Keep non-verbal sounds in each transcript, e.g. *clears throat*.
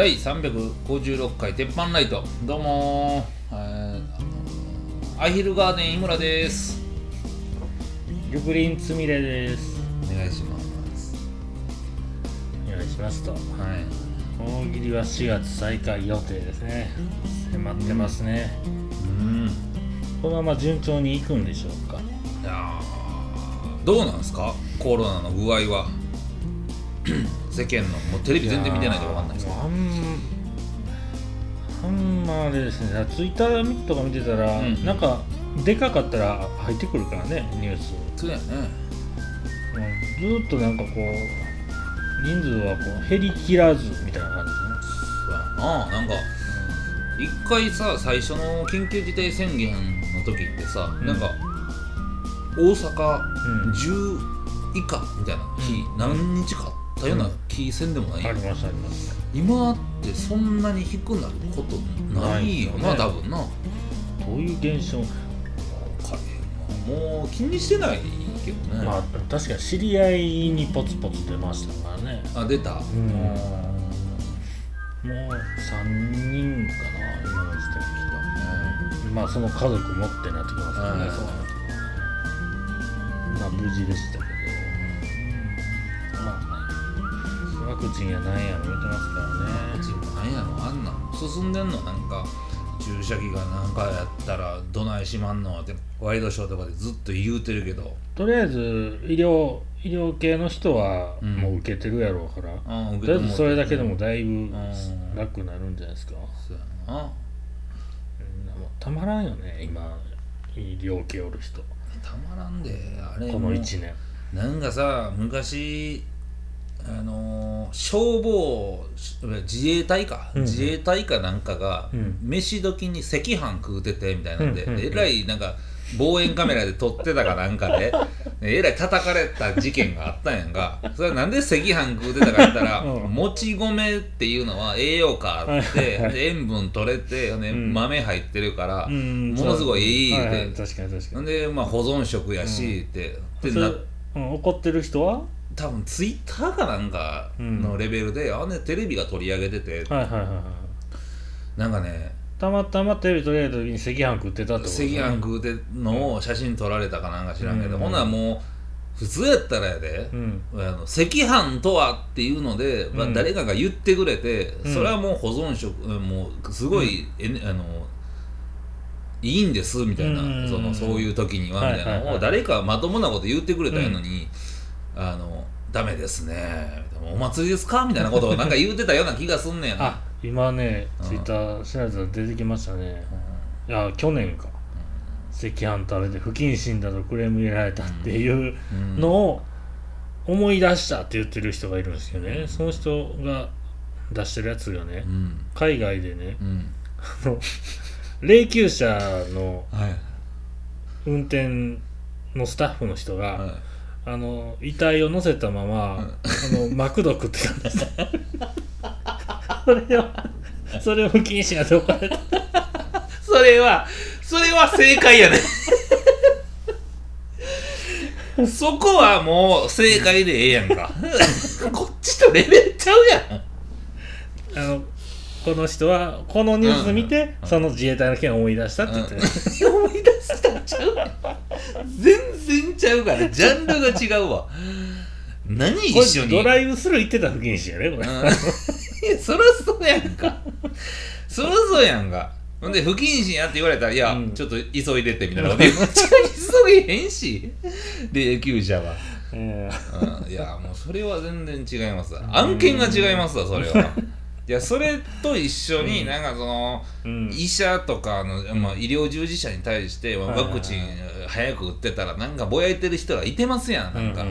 第356回鉄板ライト。どうもー、えー、アヒルガーデン井村です。緑林つみれです。お願いします。お願いしますと。はい。大喜利は4月再開予定ですね。迫ってますね、うん。このまま順調にいくんでしょうか。いやーどうなんですか？コロナの具合は世間のもうテレビ全然見てないと分かんないですけどあんあんまあれですね。ツイッターとか見てたら、うん。なんかでかかったら入ってくるからねニュース。そうやね。うん。ずーっとなんかこう人数はこう減りきらずみたいな感じですね。そうやな。なんか一回さ最初の緊急事態宣言の時ってさ、うん。なんか大阪うん。10以下みたいな日、うん。何日かあったような気せんでもない、ありますあります。今ってそんなに低くなることないよなないよね。多分な。どういう現象もう気にしてないけどね、まあ確かに知り合いにポツポツ出ましたからね。あ出た、うん。もう3人かな今の時点でまあその家族持ってなってきますからね、はいそうなるとまあ無事でしたクチンやなんやも言ってますからね。うちもなんやろ。あんなん。進んでんのなんか注射器がなんかやったらどないしまんのってワイドショーとかでずっと言うてるけど。とりあえず医療医療系の人はうん。もう受けてるやろうから、あ受とりあえずそれだけでもいだいぶん楽になるんじゃないですか、そうやな。たまらんよね今。医療系おる人。たまらんであれこの1年。なんかさ昔あのー消防自衛隊か、うん。うん自衛隊かなんかが、うん。飯時に赤飯食うててみたいなんで、うんうんうん。えらいなんか望遠カメラで撮ってたかなんかで *laughs* えらい叩かれた事件があったんやんか。それはなんで赤飯食うてたか言ったら、*laughs* うん。もち米っていうのは栄養価あって塩分取れて、ねうん。豆入ってるから、うん。ものすごいいいはいはい。言うて確かに確かに。で、まあ、保存食やしって、でそれなうん、怒ってる人は多分ツイッターかなんかのレベルで、あねテレビが取り上げてて、はいはいはいはい。なんかねたまたまテレビ取り上げた時に赤飯食ってたってこと赤飯食うてんのを写真撮られたかなんか知らんけど、うん。ほんならもう普通やったらやで、うん。あの赤飯とはっていうので、まあうん。誰かが言ってくれて、うん。それはもう保存食うんもうすごい、えねあのいいんですみたいな、うん。そのそういう時にはみたいなのをはいはいはい誰かまともなこと言ってくれたのに、あのダメですね。お祭りですか？みたいなことをなんか言うてたような気がすんねんあ今ねうん。ツイッター調べたら出てきましたね。いや去年か。赤飯食べて不謹慎だとクレーム入れられたっていううん。のを思い出したって言ってる人がいるんですよね。その人が出してるやつがねうん。海外でねうん。あの霊柩車のはい。運転のスタッフの人が、はいあの遺体を乗せたまま、あのマクド食ってたんです。それをそれを不謹慎やって怒られた。それはそれは正解やね。そこはもう正解でええやんか。こっちとレベルちゃうやん。あのこの人はこのニュース見て、うんその自衛隊の件を思い出したって言って、思い出したんちゃう？全然ちゃうから。ジャンルが違うわ。何こ一緒に？れドライブスルー行ってたら不謹慎やねこれ、うん。い *laughs* やそらそうやんか。そらそうやんか。ほんで不謹慎やって言われたら「いや、うん。ちょっと急いでって」みたいなこと言っちゃ急げへんし。霊柩車は、えうん、いやもうそれは全然違いますわ。案件が違いますわそれはいやそれと一緒になんかその、医者とかの、まあ、医療従事者に対してワクチン早く打ってたらなんかぼやいてる人がいてますやんなんか、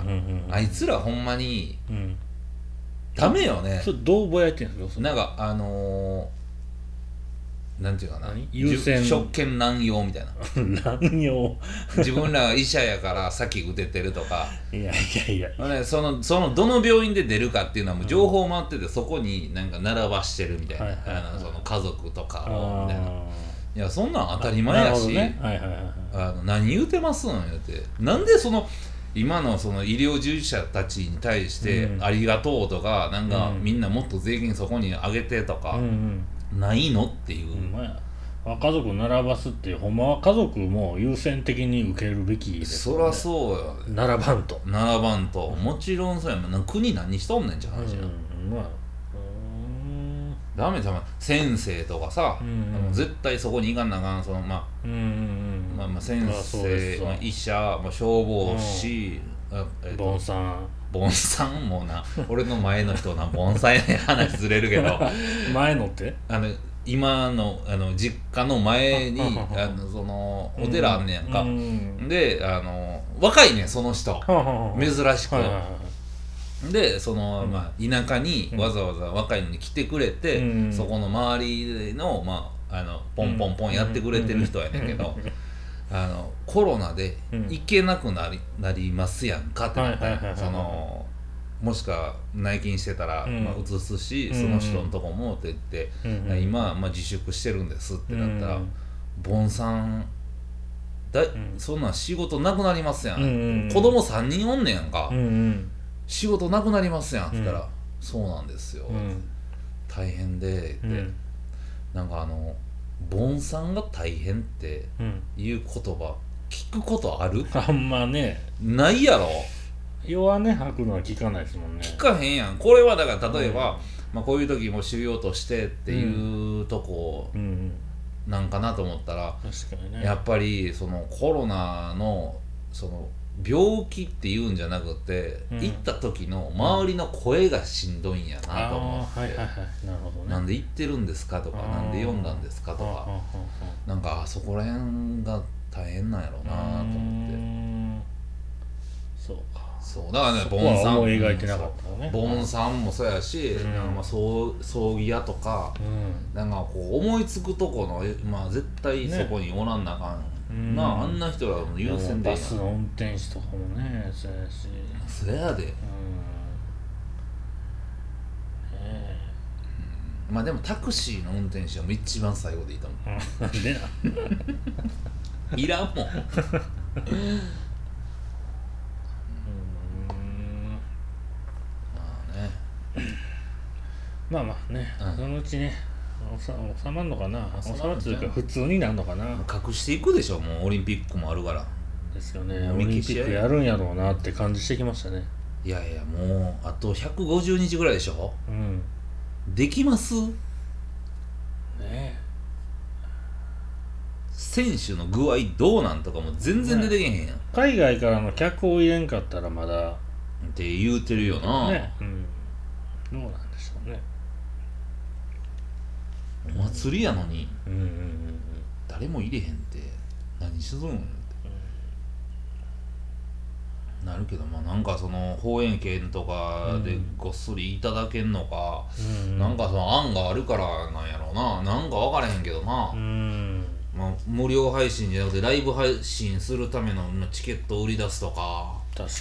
あいつらほんまにうん。ダメよね。それどうぼやいてんですか？なんかあのー、なんていうかな。何？優先。職権乱用みたいな。*laughs* 乱用。自分らが医者やから先打ててるとか、*laughs* いやいやいや。ね、そのそのどの病院で出るかっていうのはもう情報回ってて、そこになんか並ばしてるみたいな、はいはいはい。あのその家族とかあをみたいな。ーいやそんなん当たり前やし、はいはい何言うてますん言うて。なんでその今のその医療従事者たちに対してうん。ありがとうとか、なんかうん。みんなもっと税金そこに上げてとか、うんうんないの？っていう、まやあ家族並ばすってほんまは家族も優先的に受けるべきですそらそうや並ばんと。並ばんと。もちろんそうやもん。な国何しとんねんって話や、うんまあうんダメじゃん。先生とかさ、うん。あの絶対そこに行かなあかんそのまうんうんあ、まあ、まあ先あそうで生、すわ。まあ、医者、まあ、消防士、あえっとボンさんボンさんもな俺の前の人なボンさんやねん話ずれるけど。*laughs* 前のって？あの今のあの実家の前にああのそのお寺あんねやんか、うん。であの若いねんその人。珍しく、はいはいはいでその、うん。まあ、田舎にわざわざ若いのに来てくれて、うん。そこの周りの,、まあ、あのポンポンポンやってくれてる人やねんけど、あのコロナでうん。行けなくなりなりますやんかってなった。そのもしか内勤してたら、うん。まあ、移すし、うん。その人のとこもって言って、今、まあ、自粛してるんですってなったら、うんボンさんだ、ん。そんなん仕事なくなりますやん、うんうんうん。子供3人おんねやんか、仕事なくなりますやんって言ったら、うん。そうなんですよ、うん。大変でって、うん。なんかあのボンさんが大変ってうん。いう言葉聞くことある？あんまね。ないやろ？弱音吐くのは聞かないですもんね。聞かへんやん。これはだから例えば、まあ、こういう時もしようとしてっていうとこうんうん。なんかなと思ったら、確かにね。やっぱりそのコロナのその病気っていうんじゃなくて、うん。行った時の周りの声がしんどいんやなあと思って、あはいはいはい。なるほどね。なんで行ってるんですかとかなんで読んだんですかとか。なんかあそこら辺が大変なんやろうなとう思って。そうか。そう。だからねボンさん思い描いてなかったのね。ボンさんもそうやし、うん。なんかまあそう葬儀屋とかうん。なんかこう思いつくとこの、えまあ、絶対そこにおらんなあかん、うんなああんな人らの優先で。バスの運転手とかもねそうやし。そやで。うん。ねえ。まあでもタクシーの運転手はもう一番最後でいいと思うん。なんでな。う *laughs* いらんもん。*laughs* うん。まあね。まあまあね、うん。そのうちね収まるのかな？収収まるまるというか普通になるのかな？隠していくでしょもう。オリンピックもあるから。ですよね。オリンピックやるんやろうなって感じしてきましたね。いやいやもうあと150日ぐらいでしょ？うん。できます？ね選手の具合どうなんとかも全然出てけへんやん、っ海外からの客を入れんかったらまだ。て言うてるよな、ねうん。どうなんでしょうねお祭りやのにうんうんうん誰も入れへんって何するん？って、なるけどまあなんかその放映権とかでごっそりいただけんのか、うんなんかその案があるからなんやろうな。なんか分からへんけどな、うん。まあ、無料配信じゃなくてライブ配信するためのまあチケットを売り出すとか。確か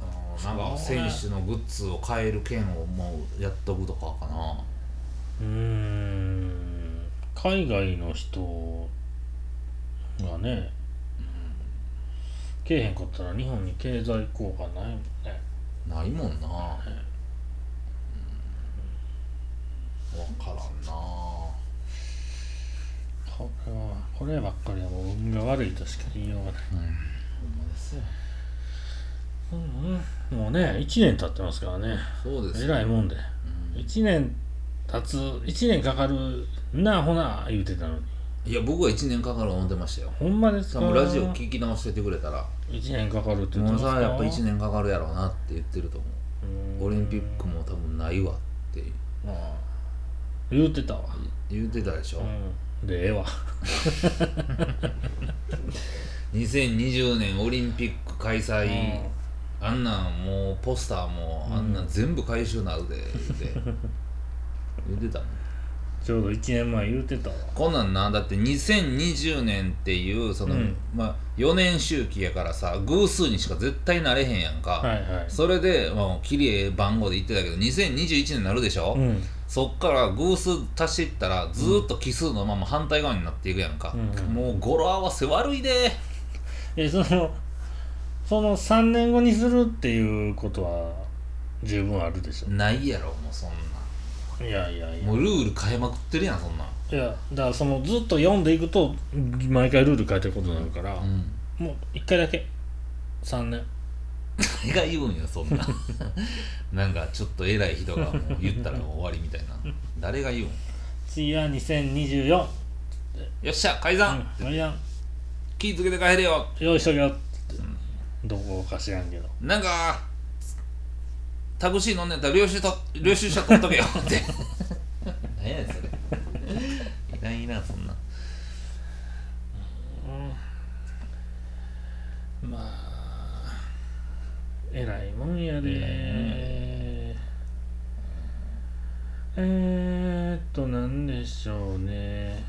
あのなんか選手のグッズを買える券をもうやっとくとかかな。にうん海外の人がねけえへんかったら日本に経済効果ないもんね。ないもんな、うん、分からんな。これはこればっかりはもう運が悪いとしか言いようがない。うん。ほんまですよ。うんうん。もうね1年経ってますからね。えそうですよ。らいもんで。うん。1年経つ1年かかるなあほな言うてたのに。いや僕は1年かかる思ってましたよ。ほんまですか？多分ラジオ聞き直しててくれたら。1年かかるって言ってもうますか？さやっぱ1年かかるやろうなって言ってると思う。オリンピックも多分ないわって。ああ。言うてたわ。言ってたでしょ、うん。でええわ。*laughs* 2020年オリンピック開催、あんなんもうポスターもあんなん全部回収なるでって言って。た *laughs* のちょうど1年前言うてたわ。こんなんなだって2020年っていうその、うん。まあ4年周期やからさ偶数にしか絶対なれへんやんか、はいはい。それでもうきれい番号で言ってたけど2021年になるでしょ、うん。そっから偶数足していったらずーっと奇数のまま反対側になっていくやんか、うんもう語呂合わせ悪いで。*laughs* えそのその3年後にするっていうことは十分あるでしょ。ないやろもうそんいやいやいや。もうルール変えまくってるやんそんなん。いやだからそのずっと読んでいくと毎回ルール変えてることになるから、うん。もう1回だけ。3年。*laughs* 誰が言うんよそんな。*laughs* なんかちょっと偉い人がもう言ったら終わりみたいな。誰が言うん？次は2024よっしゃ改ざん、うんいや気ぃつけて帰れよ。用意しとけよって、どこか知らんけど。なんかタクシー乗んねんやったら領収と領収書取っとけよ *laughs* って。何やねんそれ。いないなそんな。まあえらいもんやで。ええー、っとなんでしょうね。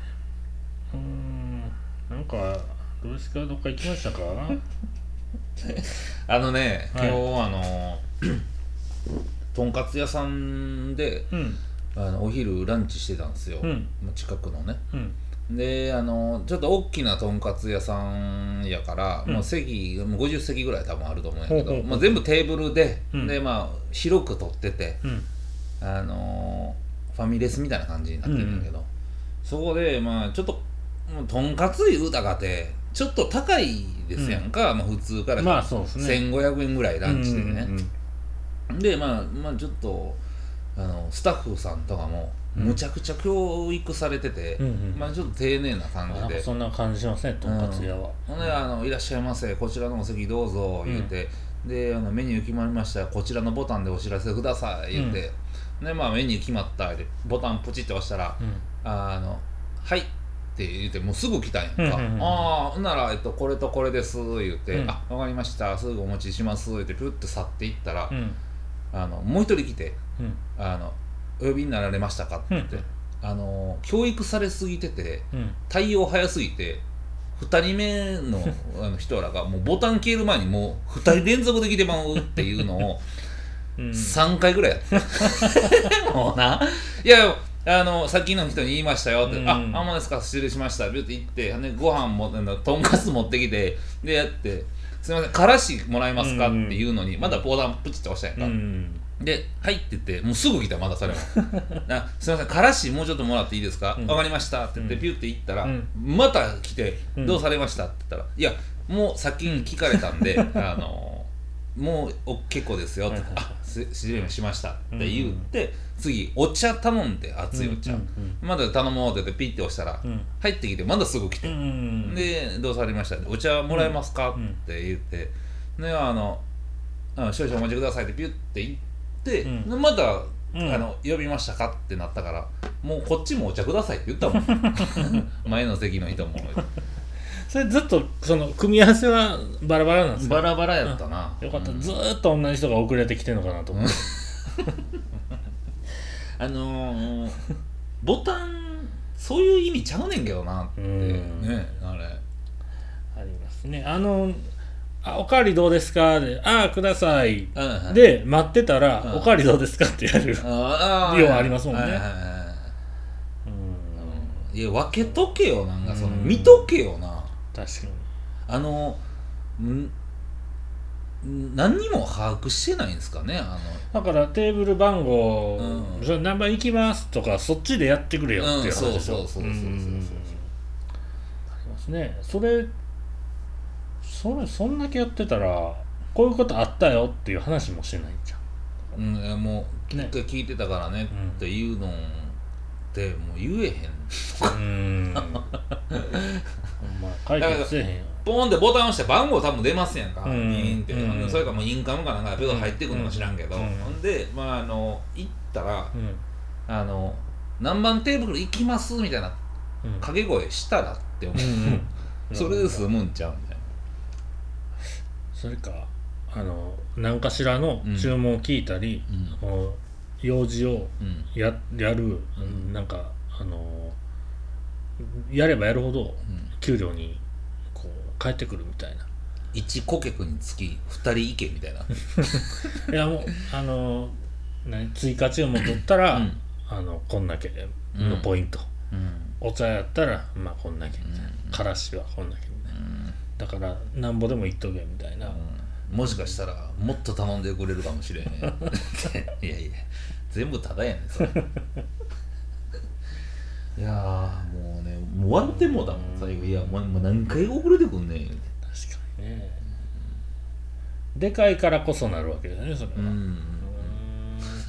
うーん。なんかどうですかどっか行きましたか？*laughs* あのね今はい。日、あのとんかつ屋さんでうん。あのお昼ランチしてたんですよ、うん。まあ近くのね。うん。であのちょっと大きなとんかつ屋さんやから、うん。もう席もう50席ぐらい多分あると思うんやけど、まあ、全部テーブルで、うん。でまあ広く取っててうん。あのファミレスみたいな感じになってるんだけど、そこでまあちょっともうとんかつ言うたかてちょっと高いですやんか、まあ、普通からまあね。1500円ぐらいランチでね、うんうんでまあまあちょっとあのスタッフさんとかもうん。むちゃくちゃ教育されてて、うんうんまあちょっと丁寧な感じで。そんな感じしますねとんかつ屋は、ほんであの「いらっしゃいませこちらのお席どうぞ」言うて、であのメニュー決まりましたらこちらのボタンでお知らせください言うて、でまあメニュー決まったでボタンプチって押したらうん「あのはい」って言ってもうすぐ来たんやんか「うんうんうんああなら、えっと、これとこれです」言うて「うん。あわかりましたすぐお持ちします」言ってピュッて去っていったら、うんあのもう一人来てうん「あのお呼びになられましたか?」って言って、うん。あの教育されすぎててうん。対応早すぎて2人目の *laughs* あの人らがもうボタン消える前にもう2人連続で来てまうっていうのを *laughs* うん。3回ぐらいやって、*laughs* もうな。いやあのさっきの人に言いましたよって「うん。ああんまですか？失礼しました」ビュって言ってでご飯もあのとんかつ持ってきてでやって「すいませんからしもらえますか?」って言うのにまだボタンプチって押したやんか、うんで「はい」って言ってもうすぐ来たまだそれも「*laughs* あすいませんからしもうちょっともらっていいですか？わ、うん。かりました」って言ってうん。ピュッて行ったら、うん。また来て「うん。どうされました?」って言ったら「いやもう先に聞かれたんで、*laughs* あのもうお結構ですよ」ってあす失礼しました」って言って、次お茶頼んで熱いお茶、うんまだ頼もうって言ってピッて押したら、うん。入ってきてまだすぐ来て、うんで「どうされました?」お茶もらえますか?」うんって言って。であの「あ少々お待ちください」ってピュッて言って、うん。でまた、うん。あの「呼びましたか?」ってなったからもうこっちもお茶くださいって言ったもん。*laughs* 前の席の人もそれずっとその組み合わせはバラバラなんですかバラバラやったな、よかった、うん。ずーっと同じ人が遅れてきてるのかなと思って、*laughs* あのー、ボタンそういう意味ちゃうねんけどなってうん。ねあれ。ありますね。あのあ「おかわりどうですか?」で「ああください」うんで待ってたら「うん。おかわりどうですか?」ってやる。あ量ありますもんね。はいはいはい。はいうんいや分けとけよなんかそのうん。見とけよな確かに。あのんん何にも把握してないんですかねあだからテーブル番号、うん。それ何番行きますとかそっちでやってくれよっていう話でしょ。うんそうそうそうそうそう。そうん。ありますね。それそれそんだけやってたらこういうことあったよっていう話もしてないじゃん。の、うんいやもう一ね回聞いてたからねっていうのってもう言えへんうーん。*laughs* ほんま解決せえへんよ。ポンってボタン押して番号多分出ますやんか、うん。ンって、うん。それかもうインカムかなんかでペド入ってくるのか知らんけど、うん。ほんでまああの行ったらうん。あの何番テーブル行きますみたいなうん。掛け声したらって思う、*laughs* それで済むんちゃうみたいな。それかあの何かしらの注文を聞いたり、うん用事をうん。ややる、うん。なんかあのやればやるほどうん。給料にこう返ってくるみたいな。1顧客につき2人行けみたいな。*laughs* いやもうあの何追加注文取ったら、うん。あのこんだけのポイント、うん。お茶やったらまあこんだけみたいな、うん。からしはこんだけみたいな。うん。だからなんぼでも言っとけみたいな、うんもしかしたらもっと頼んでくれるかもしれん。*laughs* いやいや全部タダやねんそれ。*laughs* いやーもうねもう終わってもうたもん最後。いやもうもう何回遅れてくんねん確かにね。でかいからこそなるわけだよねそれは、うん。うん。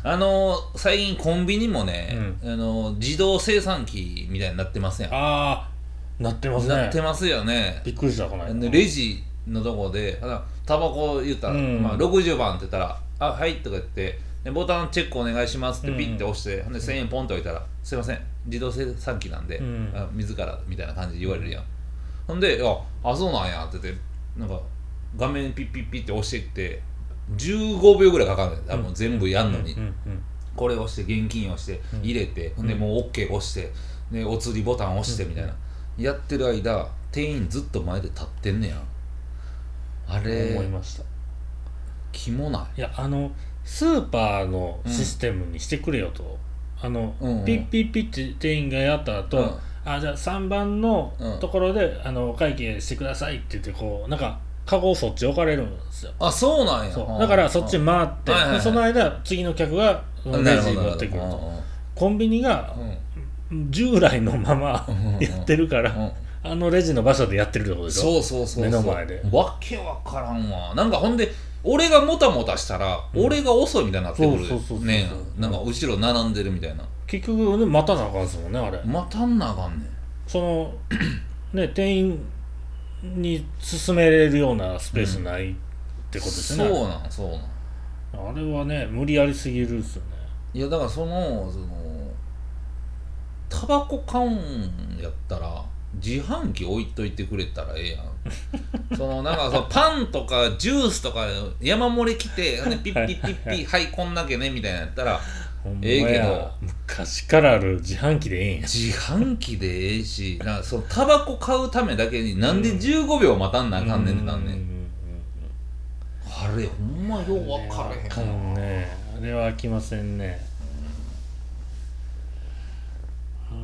あのー最近コンビニもね、あのー自動生産機みたいになってますやん。ああなってますね。なってますよね。びっくりしたこの間。でレジのとこであのタバコ言ったら、うん。まあ、60番って言ったら「あはい」とか言ってでボタンチェックお願いしますってピッて押して、ほんで1000円ポンって置いたら「すいません自動生産機なんで、うん。あ自ら」みたいな感じで言われるやん、ほんで「ああそうなんや」って言ってなんか画面ピッピッピッって押していって15秒ぐらいかかるんだよ多分全部やんのに、うん。うん。これ押して現金押してうん。入れて、ほんでもう OK 押してでお釣りボタン押してみたいな、やってる間店員ずっと前で立ってんねやあれ思いました。キモない？いやあのスーパーのシステムにしてくれよと、あの、うんうん。ピッピッピッって店員がやった後、うん。あじゃあ3番のうん。ところで、あのお会計してくださいって言ってこうなんかカゴをそっち置かれるんですよ。あそうなんや。だからそっち回って、はいはいはい。でその間次の客がレジに持ってくると。コンビニがうん。従来のままうんうん *laughs* やってるから、うんあのレジの場所でやってるってことでしょ？そうそうそうそう。目の前で。わけわからんわ。なんかほんで俺がもたもたしたら、俺が遅いみたいになってくるそうそうそうそうねなんか後ろ並んでるみたいな。結局ね待たなあかんですもんねあれ。待たんなあかんねん。その *clears throat* ね店員に進めれるようなスペースないってことですよね、そうなんそうなん。あれはね無理やりすぎるっすよね。いやだからそのそのタバコ買うんやったら自販機置いといてくれたらええやん。そのなんかそのパンとかジュースとか山盛り来て *laughs* ピッピッピッピッはいこんだけねみたいなやったらええけやど昔からある自販機でええんや。自販機でええしなそのタバコ買うためだけになんで15秒待たんなあかんねんなんねん。うんあれほんまよう分からへんね。あれは飽きませんねうん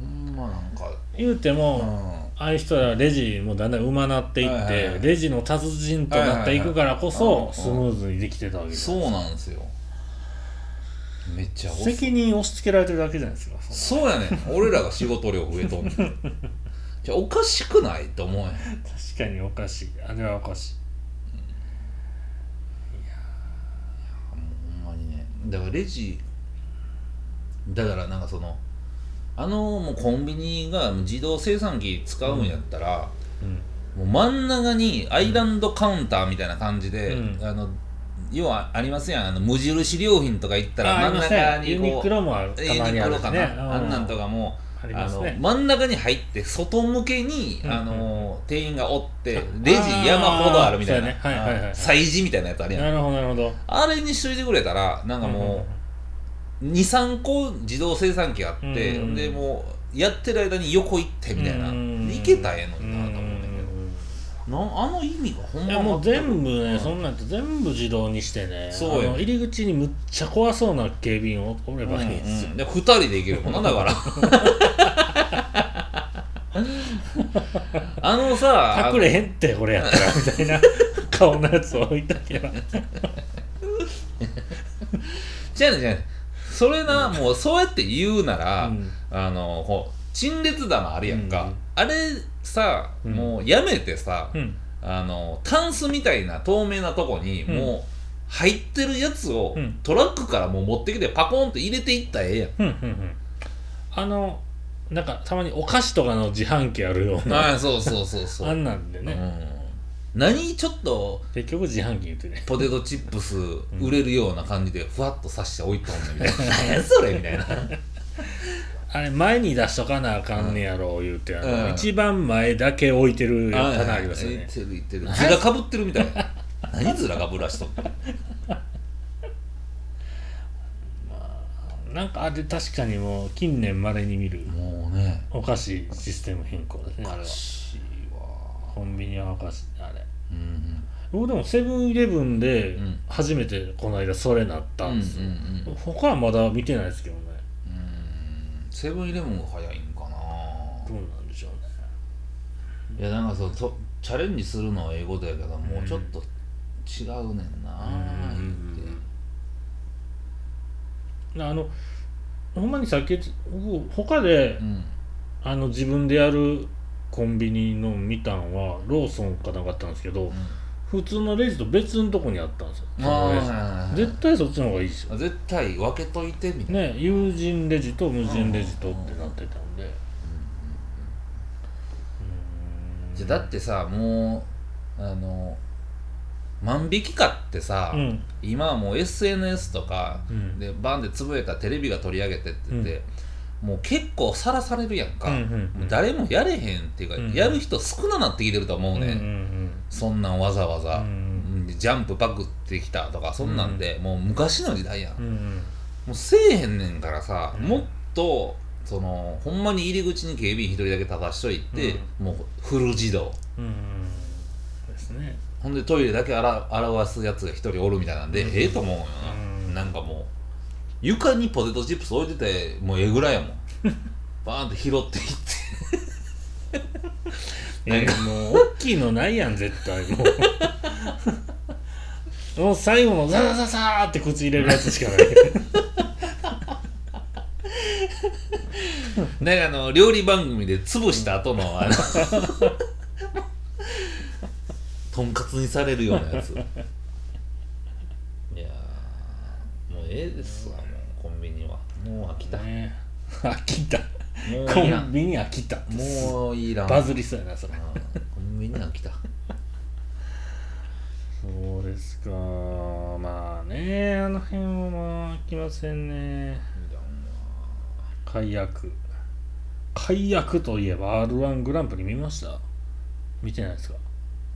ほんまなんか。言うてうも、ん。ああいう人らレジもだんだんうまなっていって、はいはいはい。レジの達人となっていくからこはいはいそはいスムーズにできてたわけですそうなんですよ。めっちゃ責任を押し付けられてるだけじゃないですかそうやねん。俺らが仕事量増えとんねん。*laughs* じゃあおかしくない？と思うやん。確かにおかしい。あれはおかしい。ほんまにね。だからレジだからなんかそのあのもうコンビニが自動生産機使うんやったら、うん。もう真ん中にアイランドカウンターみたいな感じで、うん。あの要はありますやん。あの無印良品とか行ったら真ん中にねユニこうクロもあるたユニクロかな、あん。なんとかもありあの真ん中に入って外向けに、うん。あの店員がおってあレジ山ほどあるみたいな、催事みたいなやつあるやん。なるほどなるほど。あれにしといてくれたらなんかもう23個自動生産機あって、うん。でもうやってる間に横行ってみたいな、うん。で行けたらええのうんになと思うんだけど、なん。あの意味がほんまいやもう全部ね、うんそんなんやって全部自動にしてね。そうやあの入り口にむっちゃ怖そうな警備員おおればいいんですよ、うん。うん。で2人で行けるもんなだから。*laughs* あのさ隠れへんってこれやったらみたいな。顔のやつ置いとけば。*laughs* 違うね違うねそれな、もうそうやって言うなら、うん。あのこう陳列棚あるやんか、うん。あれさ、うん。もうやめてさ、うん。あのタンスみたいな透明なとこに、うん。もう入ってるやつを、うん。トラックからもう持ってきてパコンって入れていったらええやん。うんうんうん。あのなんかたまにお菓子とかの自販機あるような。ああそうそうそうそう。*laughs* あんなんでね、うん、何ちょっと結局自販機言ってねポテトチップス売れるような感じでふわっと刺して置いとんねんみたいな何やそれ？みたいな。あれ前に出しとかなあかんねやろ言うてうん。一番前だけ置いてる棚ありますよね。いってるいってる。ずらかぶってるみたいな。*laughs* 何ずらかぶらしとんの？*laughs* なんかあれ確かにもう近年まれに見るもうね。お菓子システム変更ですねあれは。コンビニはお菓子あれ。うん僕でもセブンイレブンでうん。初めてこの間それなったんですよ、うんうんうん他はまだ見てないですけどね。うん。セブンイレブンが早いんかな。どうなんでしょうね。いやなんかそうとチャレンジするのは英語だけどもうちょっと違うねんなって。あのほんまにさっき僕他でうん。あの自分でやるコンビニの見たんはローソンかなんかあったんですけど、普通のレジと別のとこにあったんですよ。絶対そっちの方がいいですよ。絶対分けといてみたいな、ね有人レジと無人レジとってなってたんで。じゃだってさもうあの万引きかってさ、うん。今はもう SNS とかうん。でバンでつぶやいたらテレビが取り上げてって言って、もう結構さらされるやんか、うんうんうん。誰もやれへんっていうか、うん。やる人少ななってきてると思うね、うんうんそんなんわざわざ、うんうんジャンプパクってきたとかそんなんで、もう昔の時代やん、うんうん。もうせえへんねんからさ、うん。もっとそのほんまに入り口に警備員一人だけ立たしといて、もうフル自動。うんうん。ですね。ほんでトイレだけ洗表すやつが一人おるみたいなんで、うん。ええと思うようん。な、なんかもう床にポテトチップス置いててもうええぐらいやもん。*laughs* バーンって拾っていって。いやもう大きいのないやん絶対もう。*laughs* もう最後のザザザザーって口入れるやつしかない。*laughs* なんかあの料理番組で潰した後のあのとんかつにされるようなやつ。いやーもうええですもう飽きた、ね。飽きた。もうコいらん。ンビニ飽きた。もういらん。バズりそうやなそれ。うんコンビニ飽きた。*laughs* そうですか。まあねあの辺はまあ飽きませんね。解約。解約といえば r 1グランプリ見ました？見てないですか？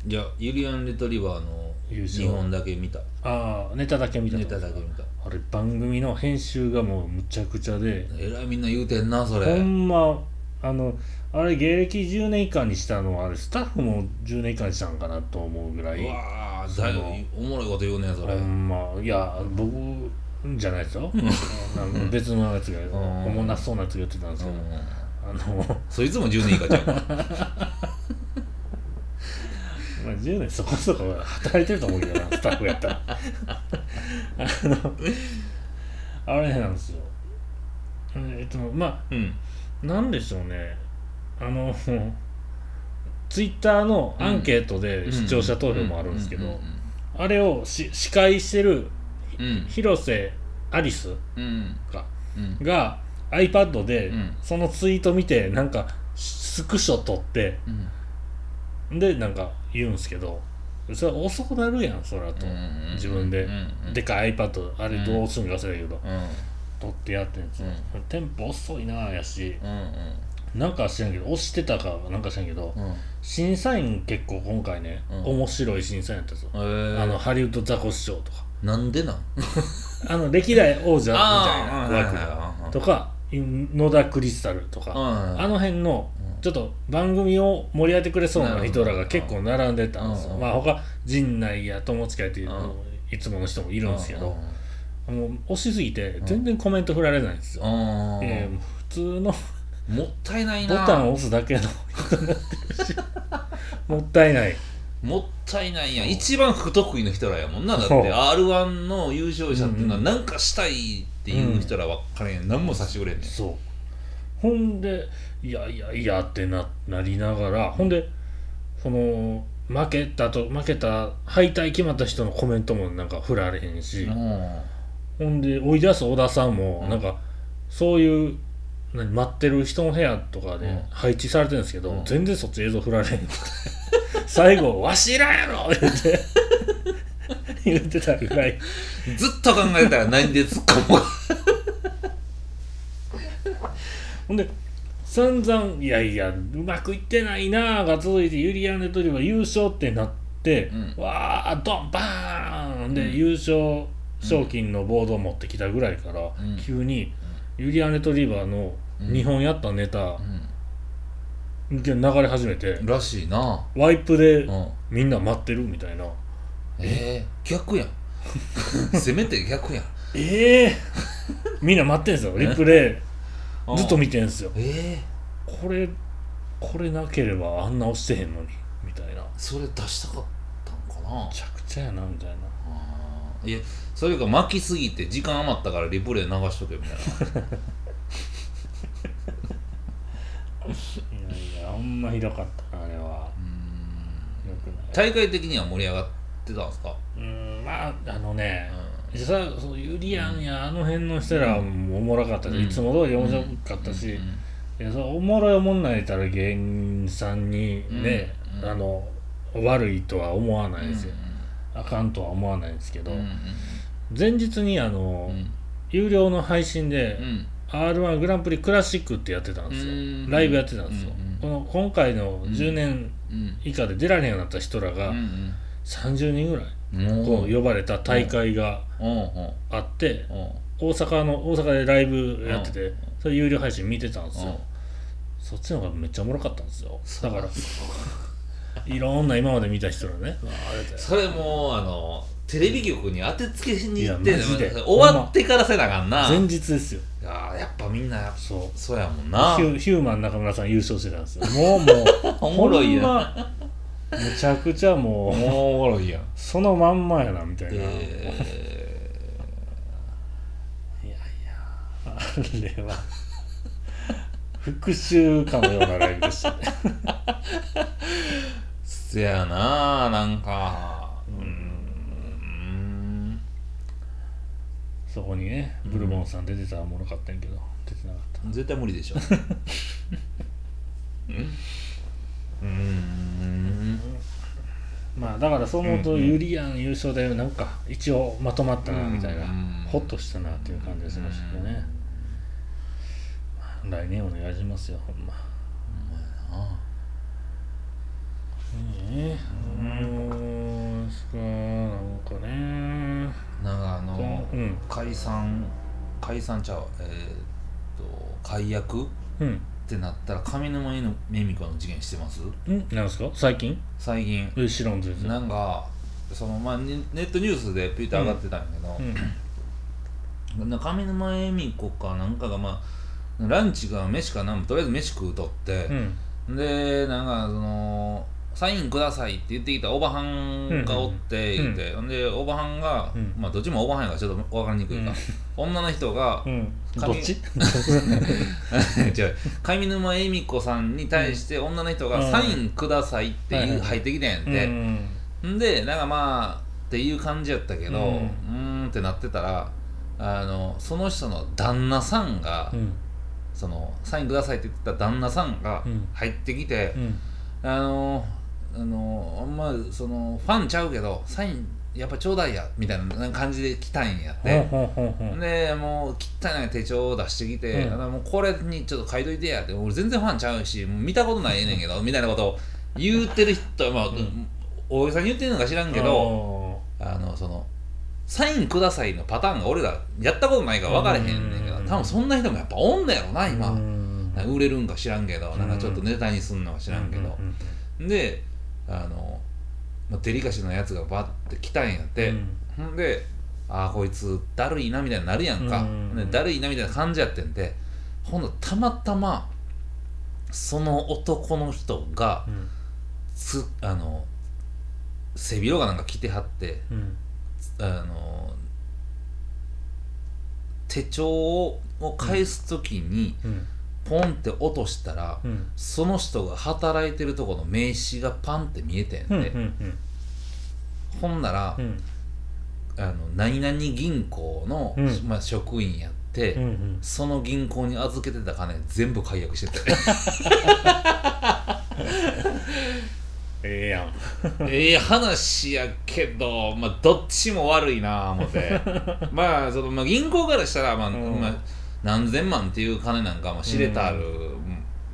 いやユリアン・レトリバーの優勝。日本だけ見た。ああネタだけ見たネとタだけ見た。あれ番組の編集がもうむちゃくちゃで。えらいみんな言うてんなそれ。ほんまあのあれ芸歴10年以下にしたのはあれスタッフも10年以下にしたんかなと思うぐらいうわーだいぶおもろいこと言うねそれ。ほんまいや僕じゃないですよ。別のやつが *laughs* ん。おもんなそうなやつが言ってたんですけど、うん。あの、そいつも10年以下ちゃうか。*laughs* まあ、10年そこそこ働いてると思うけどなスタッフやったらあのあれなんですよ。えっとまあうん。なんでしょうね。あのツイッターのアンケートで視聴者投票もあるんですけどあれをし司会してるうん。広瀬アリスうん。かうん。が iPad でうん。そのツイート見てなんかスクショ撮ってうん。でなんか言うんすけどそれ遅くなるやんそらと。うん自分で。うんでかい iPad あれどうするんか忘れたけど。うん。撮ってやってんですよ。テンポ遅いなやし。うんなんか知らんけど押してたかなんか知らんけど審査員結構今回ねうん。面白い審査員やったんですよえー。あのハリウッドザコシショウとか。なんでなん？*laughs* あの歴代王者みたいな枠とか野田クリスタルとか。あの辺のちょっと番組を盛り上げてくれそうな人らが結構並んでたんですよ。うんまあ他陣内や友近っていういつもの人もいるんですけどもう押しすぎて全然コメント振られないんですよ。あえー普通のもったいないな。ボタンを押すだけの。*laughs* もったいない。もったいないやん。一番不得意の人らやもんな。だって r 1の優勝者っていうのはうん何かしたいっていう人らばっかりやん。何もさしてくれんねん。そう。ほんでいやいやいやってななりながらほんでその負けたと負けた敗退決まった人のコメントもなんか振られへんし、ほんで追い出す小田さんもうん。なんかそういう何待ってる人の部屋とかでうん。配置されてるんですけど、うん。全然そっち映像振られへん。くて最後「わしらやろ!」言って言ってたぐらい。ずっと考えたら何で突っ込もうか。ほんで散々「いやいやうまくいってないな」が続いてユリアン・レトリバー優勝ってなって、うん。わードンバーンで、うん。優勝賞金のボードを持ってきたぐらいから、うん。急にユリアン・レトリバーの2本やったネタ流れ始めて、んらしいな。ワイプでうん。みんな待ってるみたいな。えー、逆やん。*laughs* せめて逆やん。ええみんな待ってんすよリプレイずっと見てんすよ。えこれこれなければあんな押してへんのにみたいな。めそれ出したかったんかな？ちゃくちゃやなみたいな。あー。いやそれか巻きすぎて時間余ったからリプレイ流しとけみたいな。*laughs* いやいやほんまひどかったなあれは。うん。よくない。大会的には盛り上がってたんですか、うんまああのねう実はそうユリアンやあの辺の人らもおもろかったし、うん。いつも通り面白かったし、うん。いやそうおもろいおもんないたら芸人さんにね、うん。あの悪いとは思わないですよ、あかんとは思わないんですけど、前日にあの、うん。有料の配信で、うん。r 1グランプリクラシックってやってたんですよ、うん。ライブやってたんですよ、うんこの今回の10年うん。以下で出られへんようになった人らがうん30人ぐらい。うんこう呼ばれた大会があってうん大阪の大阪でライブやっててそれ有料配信見てたんですうん。よそっちの方がめっちゃおもろかったんですよ。だからいろんな今まで見た人らね。*laughs* それもうあのテレビ局に当てつけしに行って終わってからせなあかんな。前日ですよ。いやーやっぱみんなそう。そうやもんな。ヒュヒューマン中村さん優勝してたんですよ。もうもう *laughs* おもろいやんまむちゃくちゃもうもうおもろいやん。そのまんまやなみたいな、いやいえやあれは。復讐かのようなライブでしたね。ー、せやななんか。うーん。そこにねブルボンさん出てたらおもろかったんやけど出てなかった。絶対無理でしょ。*laughs* うーんまあだからそう思うとうんうん。ユリアン優勝でなんか一応まとまったなみたいな。うんホッとしたなっていう感じがしましたけどね。来年お願いしますよほんま。ねえうーんすかなんかね。なんかあの、うん。解散解散ちゃうえーっと解約？っうんてなったら上沼恵美子の事件してます？ん？なんですか？最近？最近。え知らん全然。なんかそのまあネネットニュースでピューって上がってたんやけど、うん。な上沼恵美子かなんかがまあランチか飯かなんかとりあえず飯食うとってう、ん。でなんかそのサインくださいって言ってきたおばはんがおってうん。言って、ほんでおばはんが、うん。まあどっちもおばはんやからちょっと分かりにくいか、女の人が、うん。髪どっち？*laughs* 違う。上沼恵美子さんに対して女の人がうん。サインくださいってはいう入ってきたんやんうて、んんでなんかまあっていう感じやったけどううんーんってなってたらあのその人の旦那さんが、うん。そのサインくださいって言ってた旦那さんがうん。入ってきて、うんあのあのまあそのファンちゃうけどサインやっぱちょうだいやみたいな感じで来たんやって、でもう汚い手帳を出してきて、うん。もうこれにちょっと書いといてやって俺全然ファンちゃうしもう見たことないねんけどみたいなことを言ってる人まあ、ん。大げさに言ってるのか知らんけどあのそのサインくださいのパターンが俺らやったことないから分からへんねんけどうん。多分そんな人もやっぱおんねやろな今、売れるんか知らんけどなんかちょっとネタにすんのか知らんけど、うん。であの、まあ、デリカシーのやつがバッて来たんやって、うん。ほんでああこいつだるいなみたいになるやんか、うん。でだるいなみたいな感じやってんでほんとたまたまその男の人がうん。つあの背広がなんか着てはってうん。あの手帳を返す時にうんポンって落としたら、うん。その人が働いてるとこの名刺がパンって見えてんで、うんうんほんなら、うん。あの何々銀行の、うん。まあ、職員やって、うんうん。その銀行に預けてた金全部解約してて。*laughs* ええやん。*laughs* ええ話やけど、まあ、どっちも悪いな思って。*laughs* まあその、まあ、銀行からしたら、まあうん。まあ、何千万っていう金なんかまあ知れたある、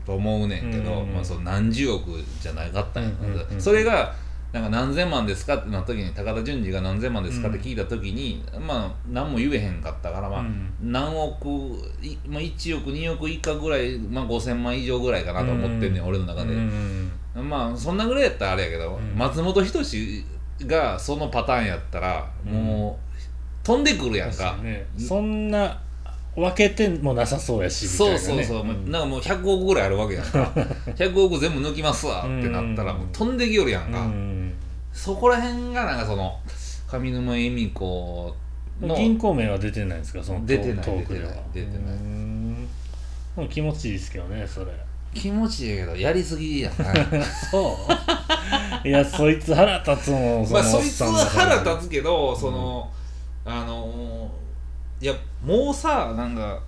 と思うねんけど、うんまあ、その何十億じゃなかったんや、うんうんうん。それがなんか何千万ですかってなった時に高田純次が何千万ですかって聞いた時に、まあ何も言えへんかったから、まあうん。何億い、まあ、1億2億以下ぐらい、まあ、5000万以上ぐらいかなと思ってんねん、俺の中で、うんまあそんなぐらいやったらあれやけど、うん。松本人志がそのパターンやったらもう飛んでくるやんか、ね。そんな分けてもなさそうやしみたいな、ね、そうそうそう、んなんかもう100億ぐらいあるわけやんか。*laughs* 100億全部抜きますわってなったらうん。もう飛んできよるやんか、うん。そこら辺がなんかその上沼恵美子の銀行名は出てないんですか？そのト出てない出てない出てない。気持ちいいですけどねそれ。気持ちいいけどやりすぎやな。*laughs* そう。いやそいつ腹立つもんまあそいつは腹立つけど、そのあのいやもうさなんか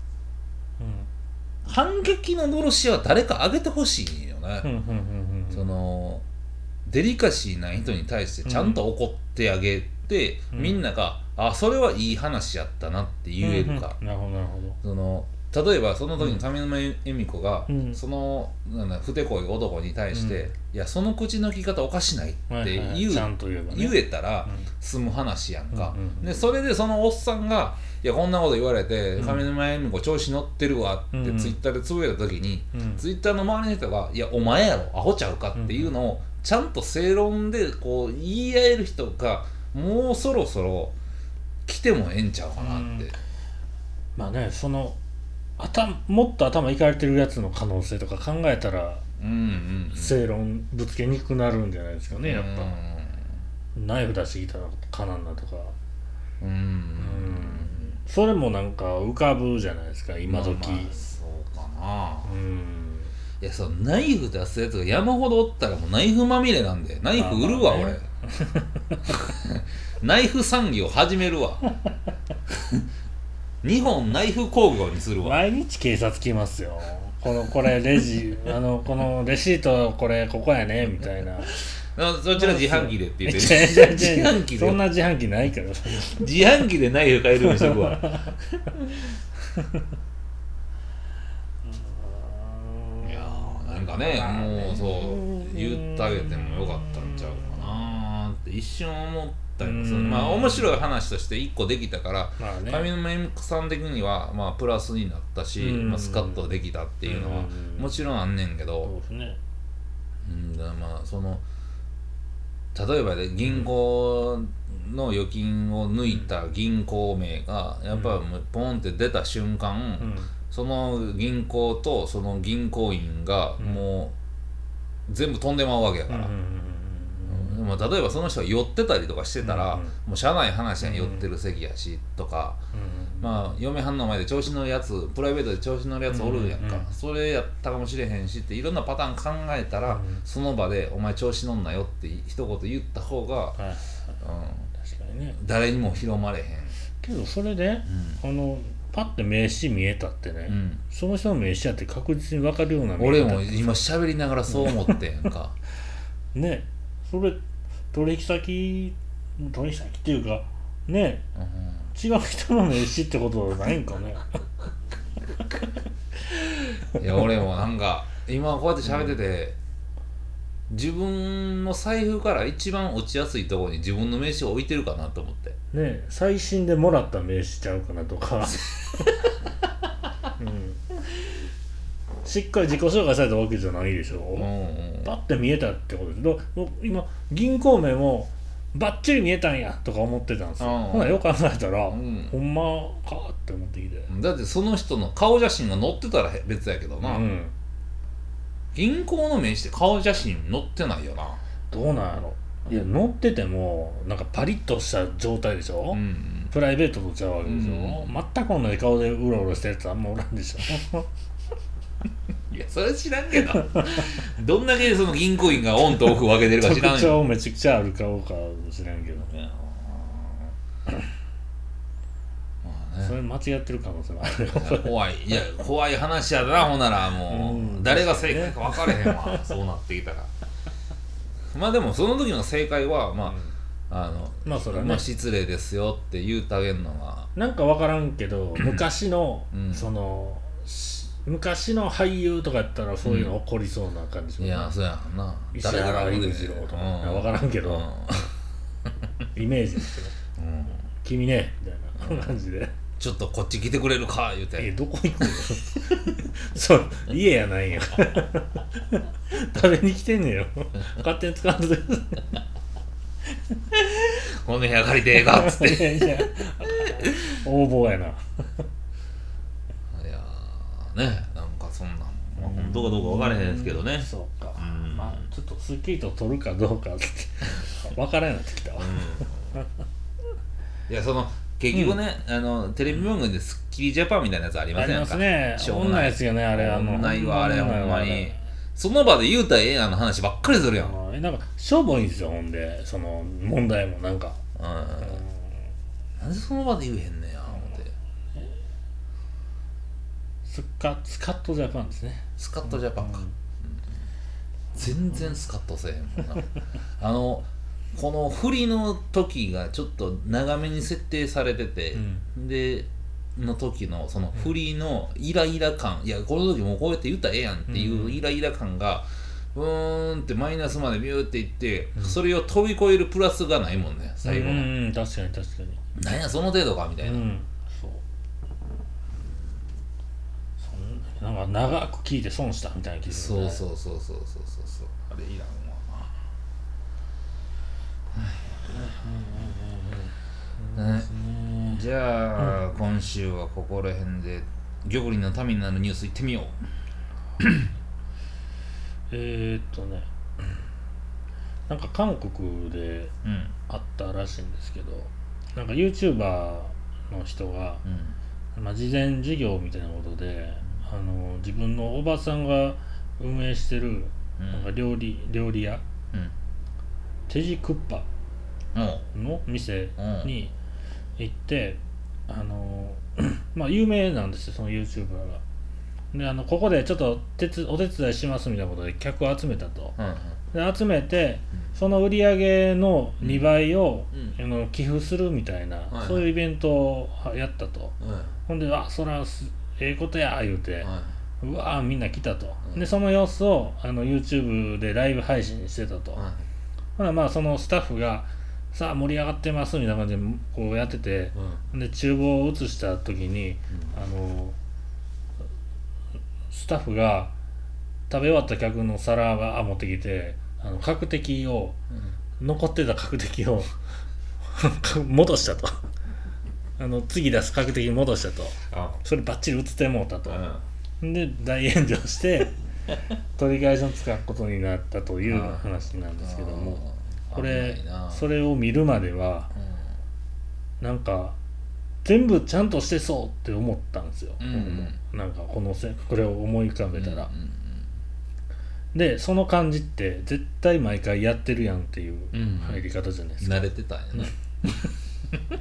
反撃ののろしは誰か上げてほしいよね、うん。うんうんうんうん。そのデリカシーない人に対してちゃんと怒ってあげて、うん。みんなが「あそれはいい話やったな」って言えるか、うん。うんなるほどなるほど。その例えばその時に上沼恵美子が、うん。そのなんだふてこい男に対して「うん。いやその口の利き方おかしない」って言う、えたらうん。済む話やんか、うんうんうん。でそれでそのおっさんが「いやこんなこと言われてうん。上沼恵美子調子乗ってるわ」ってうん。うんツイッターでつぶやいた時に、うん。ツイッターの周りの人が「いやお前やろアホちゃうか」っていうのをちゃんと正論でこう言い合える人がもうそろそろ来てもええんちゃうかなって。まあねその頭もっと頭いかれてるやつの可能性とか考えたらうんうんうん。正論ぶつけにくくなるんじゃないですかねやっぱ。ナイフ出してきたらかなんなとか。うんうん。うんそれもなんか浮かぶじゃないですか今時、まあまあそうかな。うん。いやそのナイフ出すやつが山ほどおったらもうナイフまみれなんでナイフ売るわ、まあまあね。俺。ナイフ産業始めるわ。日本ナイフ工業にするわ。毎日警察来ますよ。このこれレジあのこのレシートこれここやねみたいな。あそちら自販機でって言って自販機で。そんな自販機ないから。自販機でナイフ買えるようにしとくわいやーなんかねもうそう言ってあげてもよかったんちゃうかなーって一瞬思ったりもするうんまあ面白い話として一個できたからまあね。上沼恵美子さん的にはまあプラスになったし、うん。まあ、スカッとできたっていうのはうん。もちろんあんねんけど、そうですね。うん、だまあその例えばね銀行の預金を抜いた銀行名がやっぱポンって出た瞬間、うん。その銀行とその銀行員がもう全部飛んでまうわけやから、でも例えばその人が寄ってたりとかしてたら、もうしゃあない話やん寄ってる席やしとか、うんまあ嫁はんの前で調子乗るやつプライベートで調子乗るやつおるやんか、うんうんそれやったかもしれへんしっていろんなパターン考えたら、うんその場で「お前調子乗んなよ」って一言言った方が、はいうん、確かにね。誰にも広まれへん、けどそれであのパッて名刺見えたってね、うん。その人の名刺やって確実に分かるような俺も今喋りながらそう思ってんか。*laughs* ね。それ取引先取引先っていうかね。う違う人の名刺ってことはないんかね。んいや俺もなんか今こうやって喋ってて、自分の財布から一番落ちやすいところに自分の名刺を置いてるかなと思って。ね最新でもらった名刺ちゃうかなとか、*laughs* うん、しっかり自己紹介されたわけじゃないでしょ、うんうんパッて見えたってことですどもう今銀行名もバッチリ見えたんやとか思ってたんですよ、うん。ほなよく考えたら、うん。ほんまかって思ってきて、だってその人の顔写真が載ってたら別やけどな、うん、銀行の名刺って顔写真載ってないよな。どうなんやろ。いや乗っててもなんかパリッとした状態でしょ、うん。プライベートとちゃうわけでしょ、うん。全く同じ顔でうろうろしたやつあんまおらんでしょ。い *laughs* やそれ知らんけど。*laughs* どんだけその銀行員がオンとオフ分けてるか知特らんよ。徴めちゃくちゃある顔か知らんけど。ね。それ間違ってる可能性もあるよ。怖い。いや怖い話やなほんならもう、うん。誰が正解か分かれへんわ。そうなってきたら。まあでもその時の正解はまあ、あのまあそれはね。まあ失礼ですよって言うてあげるのがなんか分からんけど *clears throat* 昔の、うん。そのし昔の俳優とかやったらそういうの起こりそうな感じしいやそうやんな。石原裕次郎とかいや分からんけど。*laughs* イメージですけどうん。うん「君ね」みたいな。感じで。ちょっとこっち来てくれるか言う「えてどこ行くの? *laughs*」そう家やないんや食べに来てんねんよ。勝手に使わんとい *laughs* この部屋借りてええかっつって。やいや。横暴やなねなんかそんなん、まあ、本当かどうか分からへんですけどね。うんそうか、うん。まあちょっとスッキリと取るかどうかって *laughs* 分からんようになってきたわ、いやその結局ね、あのテレビ番組で「スッキリジャパン」みたいなやつありまありせんか？ますね。しょうもない。女ですよねあれ。あのないわあれほんまあにれ。その場で言うたらええやんの話ばっかりするやん、うん、あのなんかしょぼいんですよほんで。その問題もなんか。なんでその場で言えへんねや思ってスカスカットジャパンですね。スカットジャパンか、うん。全然スカッとせえへんもんな。*laughs* あのこの振りの時がちょっと長めに設定されてて、での時のその振りのイライラ感。いやこの時もうこうやって言ったらええやんっていうイライラ感がうーんってマイナスまでビューっていって、それを飛び越えるプラスがないもんね最後の、うんうん確かに確かに。なんやその程度かみたいな、うんそうそんなんか長く聞いて損したみたいな気がする、そうね、そうそうそうそうそうそうあれいらんわな、ねじゃあ、今週はここら辺で玉林のためになるニュースいってみようえー、っとねなんか韓国であったらしいんですけどなんか YouTuber の人が、うんまあ、事前授業みたいなことであの自分のおばさんが運営してるうん。なんか料理料理屋。うん。テジクッパもの店う。んに行って、あの *clears throat* まあ有名なんですよその YouTuber が。であのここでちょっと手つお手伝いしますみたいなことで客を集めたと。ううん。で集めてその売り上げの2倍を、うん。あの寄付するみたいな、はいそういうイベントをやったと。うん。ほんで「あそらすええことや」言うて、はうわーみんな来たと、うん。でその様子をあの YouTube でライブ配信してたと、いはい。ほなまあそのスタッフが「さあ盛り上がってます」みたいな感じでこうやっててうん。で厨房を移した時にあのスタッフが食べ終わった客の皿が持ってきてあの角的を残ってた角的を *laughs* 戻したとあの次出す角的に戻したと。あ。それバッチリ映ってもうたと。う、ん。で大炎上して *laughs* 取り返しのつかんことになったという話なんですけども。これそれを見るまではうん。なんか全部ちゃんとしてそうって思ったんですよ、うん。僕も。なんかこのせこれを思い浮かべたら、うんうんでその感じって絶対毎回やってるやんっていううん。入り方じゃないですか、慣れてたんやな。だ *laughs*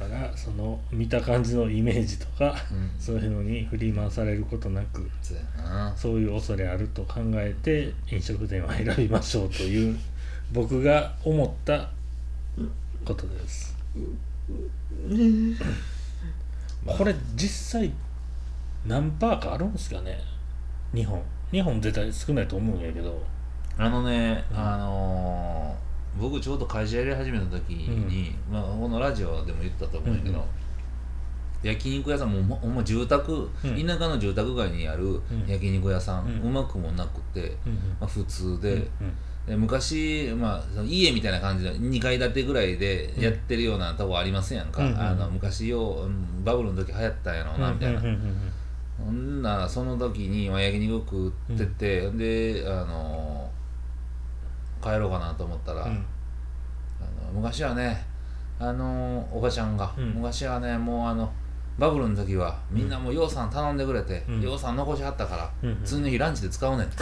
からその見た感じのイメージとか、うん。そういうのに振り回されることなくそういう恐れあると考えて飲食店は選びましょうという僕が思ったことです。これ実際何パーかあるんですかね？日本。日本絶対少ないと思うんやけど。あのね、うん。あのー僕ちょうど会社やり始めた時に、まあ、このラジオでも言ったと思うんやけど、うん焼肉屋さんもほんま住宅、うん。田舎の住宅街にあるん。焼肉屋さん、ううんまくもなくて、うん。まあ、普通で,、うん。で昔、まあ、家みたいな感じで2階建てぐらいでやってるようなとこありませんやんか、うん。うん。あの昔よううんバブルの時流行ったんやろうなみたいな、うん。うん。ほんならその時に、まあ、焼肉食ってて、であの帰ろうかなと思ったら、うん。うんあの昔はねあのおばちゃんが、うん。昔はねもうあのバブルの時はみんなもうようさん頼んでくれて、うん。ようさん残しはったから、うんの日ランチで使うねんって。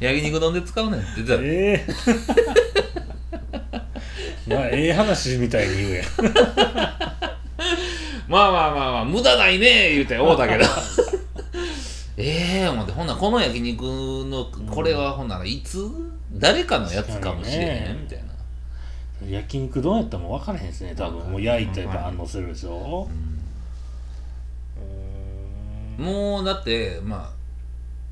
*laughs* 焼肉丼で使うねんって言ってた、ええ。まあええ話みたいに言うやん。*laughs* まあまあまあまあ無駄ないね言うて思ったけど *laughs* ええ思って。ほんならこの焼肉のこれはほんならいつ？誰かのやつかもしれへんみたいな、焼肉どうやったらもう分からへんですね多分。もう焼いてバーン乗せるでしょ。うーん。もうだってまあ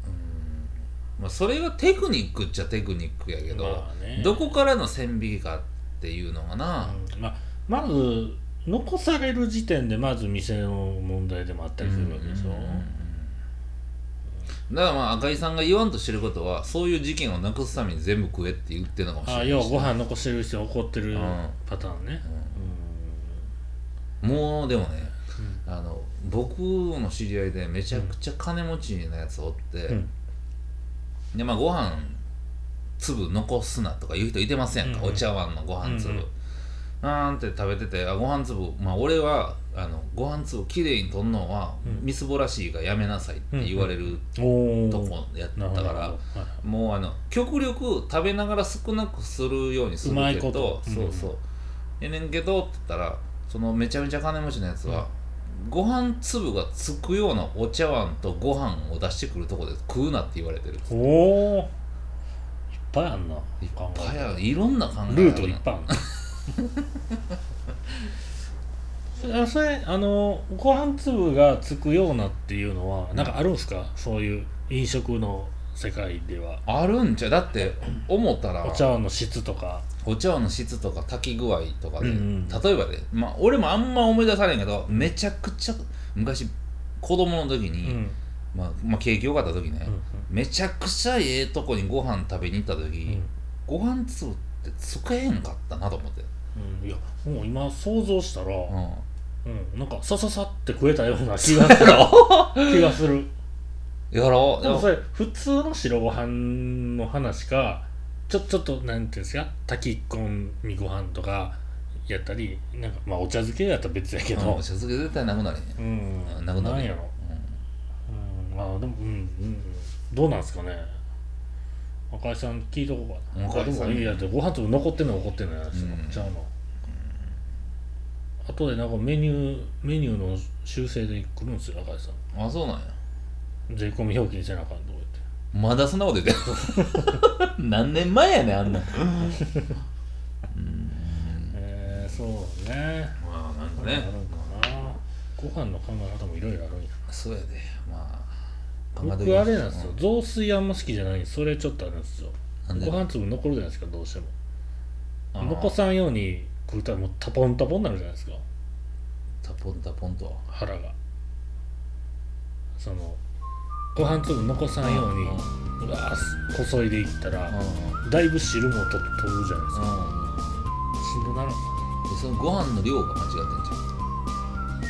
うん。まあそれがテクニックっちゃテクニックやけど、まあね。どこからの線引きかっていうのがな、うん。まあ、まず残される時点でまず店の問題でもあったりするわけでしょ、うんうんうんだからまあ赤井さんが言わんとしてることはそういう事件をなくすために全部食えって言ってるのかもしれないしあ要はご飯残してる人怒ってるうん。パターンね、もうでもね、あの僕の知り合いでめちゃくちゃ金持ちなやつおって、うん。でまあご飯粒残すなとか言う人いてませんか、うんうんお茶碗のご飯粒、うんうんなんて食べててあご飯粒まあ俺はあのご飯粒きれいに取んのは、うん。みすぼらしいがやめなさいって言われるおおとこやったなるほど。から、はいもうあの極力食べながら少なくするようにするうまいけどこと。うんそうそう。えねんけどって言ったらそのめちゃめちゃ金持ちのやつは、ご飯粒がつくようなお茶碗とご飯を出してくるとこで食うなって言われてるおおいっぱいあんな。いっぱいある。いろんな考えがあるルートいっぱいあんな *laughs* あそれあのご飯粒がつくようなっていうのはなんかあるんですか？そういう飲食の世界では。あるんちゃう？だって思ったらお茶碗の質とか。お茶碗の質とか炊き具合とかで、うんうん。例えばで、まあ、俺もあんま思い出されんけどめちゃくちゃ昔子供の時うに、ん。まあ、まあ景気良かった時ね、うんめちゃくちゃええとこにご飯食べに行った時、うん。ご飯粒って使えへんかったなと思って、うん。いやもう今想像したら、うん、うん、なんかさささって食えたような気がする。*laughs* 気がする。やろう。でもそれ普通の白ご飯の話かちょちょっとなんていうんですか？炊き込みご飯とかやったりなんかまあお茶漬けやったら別やけうんどお茶漬け絶対なくなれへん、うん。なくなるなんやろ。うん。あでもうんうん。どうなんですかね赤井さん聞いとこうかな赤井さん。いやでご飯粒残ってんのは残ってんのやつ、うん。ちゃうの。あとでなんかメニューメニューの修正で来るんですよ赤井さん。うんあそうなんや。税込み表記にせなあかんとか言って。まだそんなこと言ってる *laughs* 何年前やねんあんな。*laughs* ん。えー、そうね。まあなんかね。ご飯の考え方もいろいろあるんや。そうやで。まあ僕あれなんですよ。雑炊あんま好きじゃないんですそれちょっとあるんで？すよご飯粒残るじゃないですかどうしても。残さんように食うたらもうタポンタポンになるじゃないですか。タポンタポンと腹が。そのご飯粒残さんようにうわーこそいでいったらうんだいぶ汁もと飛ぶじゃないですか。しんどなるん。でそのご飯の量が間違って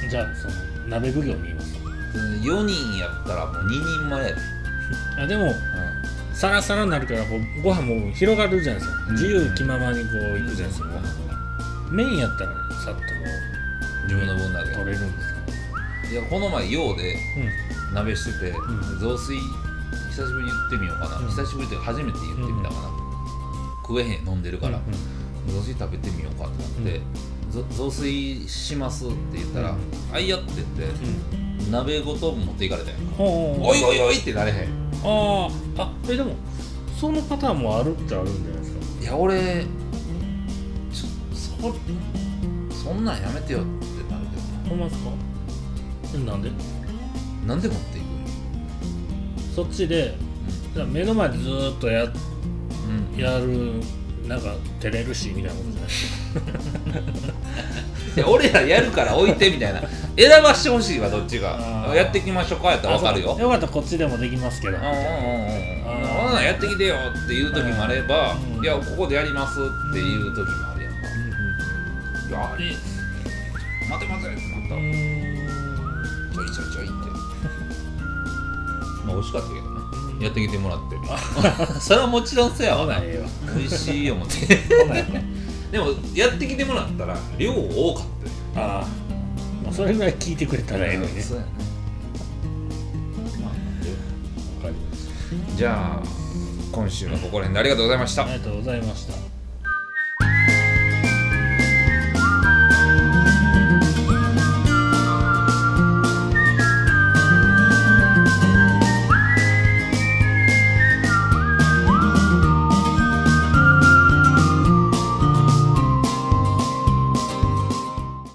んじじゃあその鍋奉行に言います。ゃん4人やったらもう2人前やで、あでもサラサラになるからこうご飯も広がるじゃないですか、うん。自由気ままにこういくじゃないですか、ご飯が。麺やったらねさっとも自分の分だけう取れるんですいやこの前陽でうん。鍋してて、ん。雑炊久しぶりに言ってみようかな、うん。久しぶりっていうか初めて言ってみたかな、食えへん飲んでるから、雑炊食べてみようかと思って、ぞ雑炊しますって言ったらうん「あいや」って言ってうん鍋ごと持っていかれたんやんか。おいおいおいってなれへん。あー。あえでもそのパターンもあるっちゃあるんじゃないですか？いや俺ちょそそんなんやめてよってなるけどほんまですか？えなんで？ななんで持っていくそっちでじゃあ目の前でずーっとやうん、うん、やるなんか照れるしみたいなことじゃないですか？い *laughs* や俺らやるから置いてみたいな。選ばしてほしいわどっちが。やっていきましょうかやったら分かるよ。よかったらこっちでもできますけど。うんうんうんうん。やってきてよっていう時もあればうん。いやここでやりますっていう時もあるやんか。やあれ待て待てってなった。ちょいちょいちょいって。まあ美味しかったけどね。やってきてもらって。*laughs* それはもちろんそうやわな。美味しい思ってでもやってきてもらったら量多かったよああ、まあ、それぐらい聞いてくれたらええのにね。そうやね。まあわかりましじゃあ今週はここら辺でありがとうございましたた。ありがとうございました